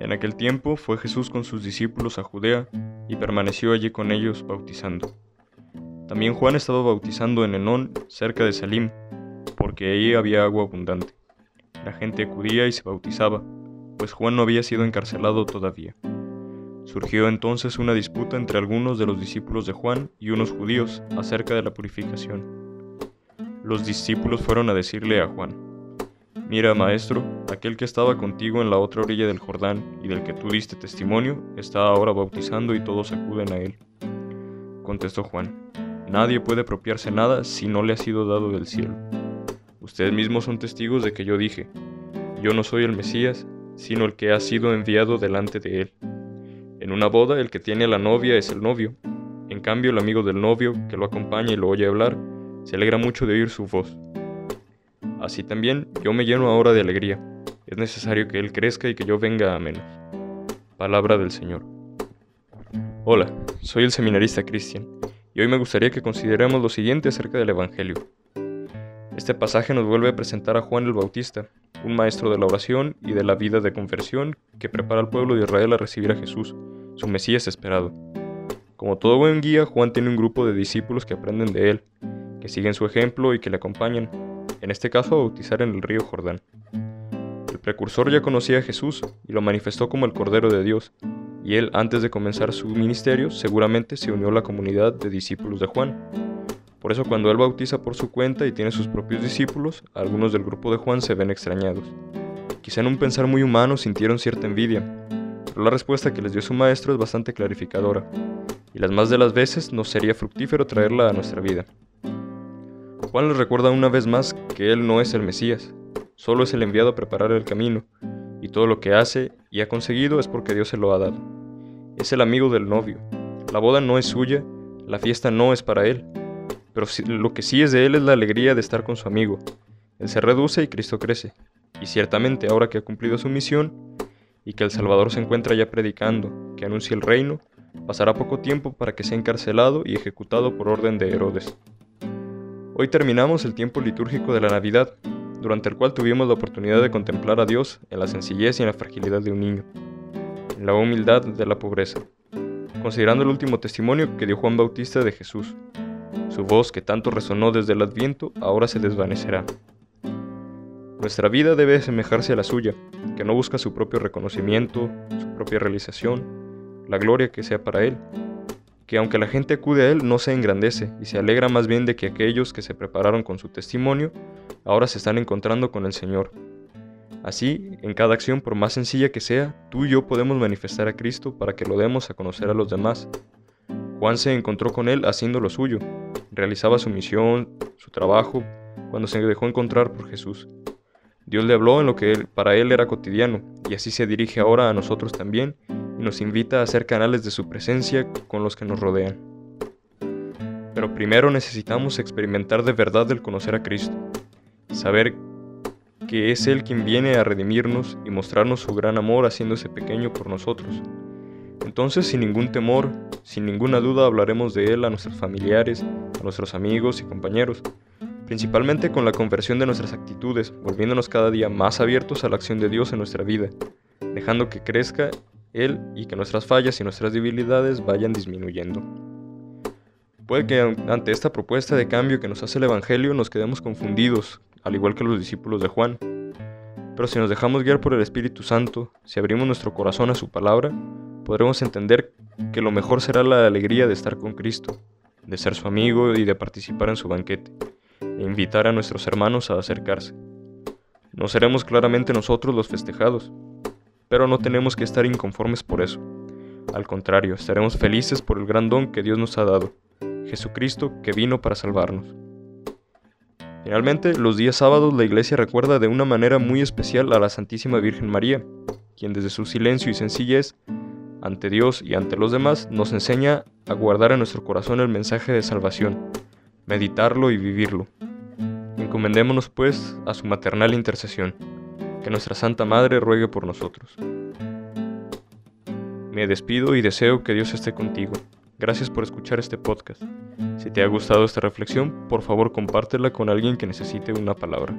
En aquel tiempo fue Jesús con sus discípulos a Judea y permaneció allí con ellos bautizando. También Juan estaba bautizando en Enón, cerca de Salim, porque ahí había agua abundante. La gente acudía y se bautizaba, pues Juan no había sido encarcelado todavía. Surgió entonces una disputa entre algunos de los discípulos de Juan y unos judíos acerca de la purificación. Los discípulos fueron a decirle a Juan, Mira, maestro, aquel que estaba contigo en la otra orilla del Jordán y del que tú diste testimonio, está ahora bautizando y todos acuden a él. Contestó Juan, Nadie puede apropiarse nada si no le ha sido dado del cielo. Ustedes mismos son testigos de que yo dije, Yo no soy el Mesías, sino el que ha sido enviado delante de él. En una boda el que tiene a la novia es el novio. En cambio el amigo del novio, que lo acompaña y lo oye hablar, se alegra mucho de oír su voz Así también yo me lleno ahora de alegría. Es necesario que Él crezca y que yo venga a menos. Palabra del Señor. Hola, soy el seminarista Cristian, y hoy me gustaría que consideremos lo siguiente acerca del Evangelio. Este pasaje nos vuelve a presentar a Juan el Bautista, un maestro de la oración y de la vida de conversión que prepara al pueblo de Israel a recibir a Jesús, su Mesías esperado. Como todo buen guía, Juan tiene un grupo de discípulos que aprenden de él, que siguen su ejemplo y que le acompañan, en este caso bautizar en el río Jordán. El precursor ya conocía a Jesús y lo manifestó como el Cordero de Dios, y él antes de comenzar su ministerio seguramente se unió a la comunidad de discípulos de Juan. Por eso cuando él bautiza por su cuenta y tiene sus propios discípulos, algunos del grupo de Juan se ven extrañados. Quizá en un pensar muy humano sintieron cierta envidia, pero la respuesta que les dio su maestro es bastante clarificadora, y las más de las veces nos sería fructífero traerla a nuestra vida. Juan les recuerda una vez más que él no es el Mesías, solo es el enviado a preparar el camino, y todo lo que hace y ha conseguido es porque Dios se lo ha dado. Es el amigo del novio. La boda no es suya, la fiesta no es para él, pero lo que sí es de él es la alegría de estar con su amigo. Él se reduce y Cristo crece, y ciertamente ahora que ha cumplido su misión y que el Salvador se encuentra ya predicando, que anuncia el reino, pasará poco tiempo para que sea encarcelado y ejecutado por orden de Herodes. Hoy terminamos el tiempo litúrgico de la Navidad, durante el cual tuvimos la oportunidad de contemplar a Dios en la sencillez y en la fragilidad de un niño, en la humildad de la pobreza, considerando el último testimonio que dio Juan Bautista de Jesús. Su voz, que tanto resonó desde el Adviento, ahora se desvanecerá. Nuestra vida debe asemejarse a la suya, que no busca su propio reconocimiento, su propia realización, la gloria que sea para Él, que aunque la gente acude a él no se engrandece y se alegra más bien de que aquellos que se prepararon con su testimonio ahora se están encontrando con el Señor. Así, en cada acción, por más sencilla que sea, tú y yo podemos manifestar a Cristo para que lo demos a conocer a los demás. Juan se encontró con él haciendo lo suyo, realizaba su misión, su trabajo, cuando se dejó encontrar por Jesús. Dios le habló en lo que para él era cotidiano, y así se dirige ahora a nosotros también, y nos invita a ser canales de su presencia con los que nos rodean. Pero primero necesitamos experimentar de verdad el conocer a Cristo, saber que es Él quien viene a redimirnos y mostrarnos su gran amor haciéndose pequeño por nosotros. Entonces, sin ningún temor, sin ninguna duda, hablaremos de Él a nuestros familiares, a nuestros amigos y compañeros, principalmente con la conversión de nuestras actitudes, volviéndonos cada día más abiertos a la acción de Dios en nuestra vida, dejando que crezca él y que nuestras fallas y nuestras debilidades vayan disminuyendo. Puede que ante esta propuesta de cambio que nos hace el Evangelio nos quedemos confundidos, al igual que los discípulos de Juan. Pero si nos dejamos guiar por el Espíritu Santo, si abrimos nuestro corazón a su palabra, podremos entender que lo mejor será la alegría de estar con Cristo, de ser su amigo y de participar en su banquete, e invitar a nuestros hermanos a acercarse. No seremos claramente nosotros los festejados, pero no tenemos que estar inconformes por eso. Al contrario, estaremos felices por el gran don que Dios nos ha dado, Jesucristo que vino para salvarnos. Finalmente, los días sábados la iglesia recuerda de una manera muy especial a la Santísima Virgen María, quien desde su silencio y sencillez, ante Dios y ante los demás, nos enseña a guardar en nuestro corazón el mensaje de salvación, meditarlo y vivirlo. Encomendémonos, pues, a su maternal intercesión. Que nuestra Santa Madre ruegue por nosotros. Me despido y deseo que Dios esté contigo. Gracias por escuchar este podcast. Si te ha gustado esta reflexión, por favor compártela con alguien que necesite una palabra.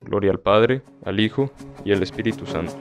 Gloria al Padre, al Hijo y al Espíritu Santo